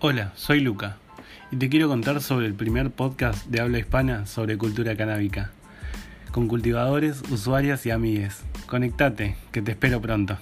Hola, soy Luca y te quiero contar sobre el primer podcast de habla hispana sobre cultura canábica, con cultivadores, usuarias y amigues. Conectate, que te espero pronto.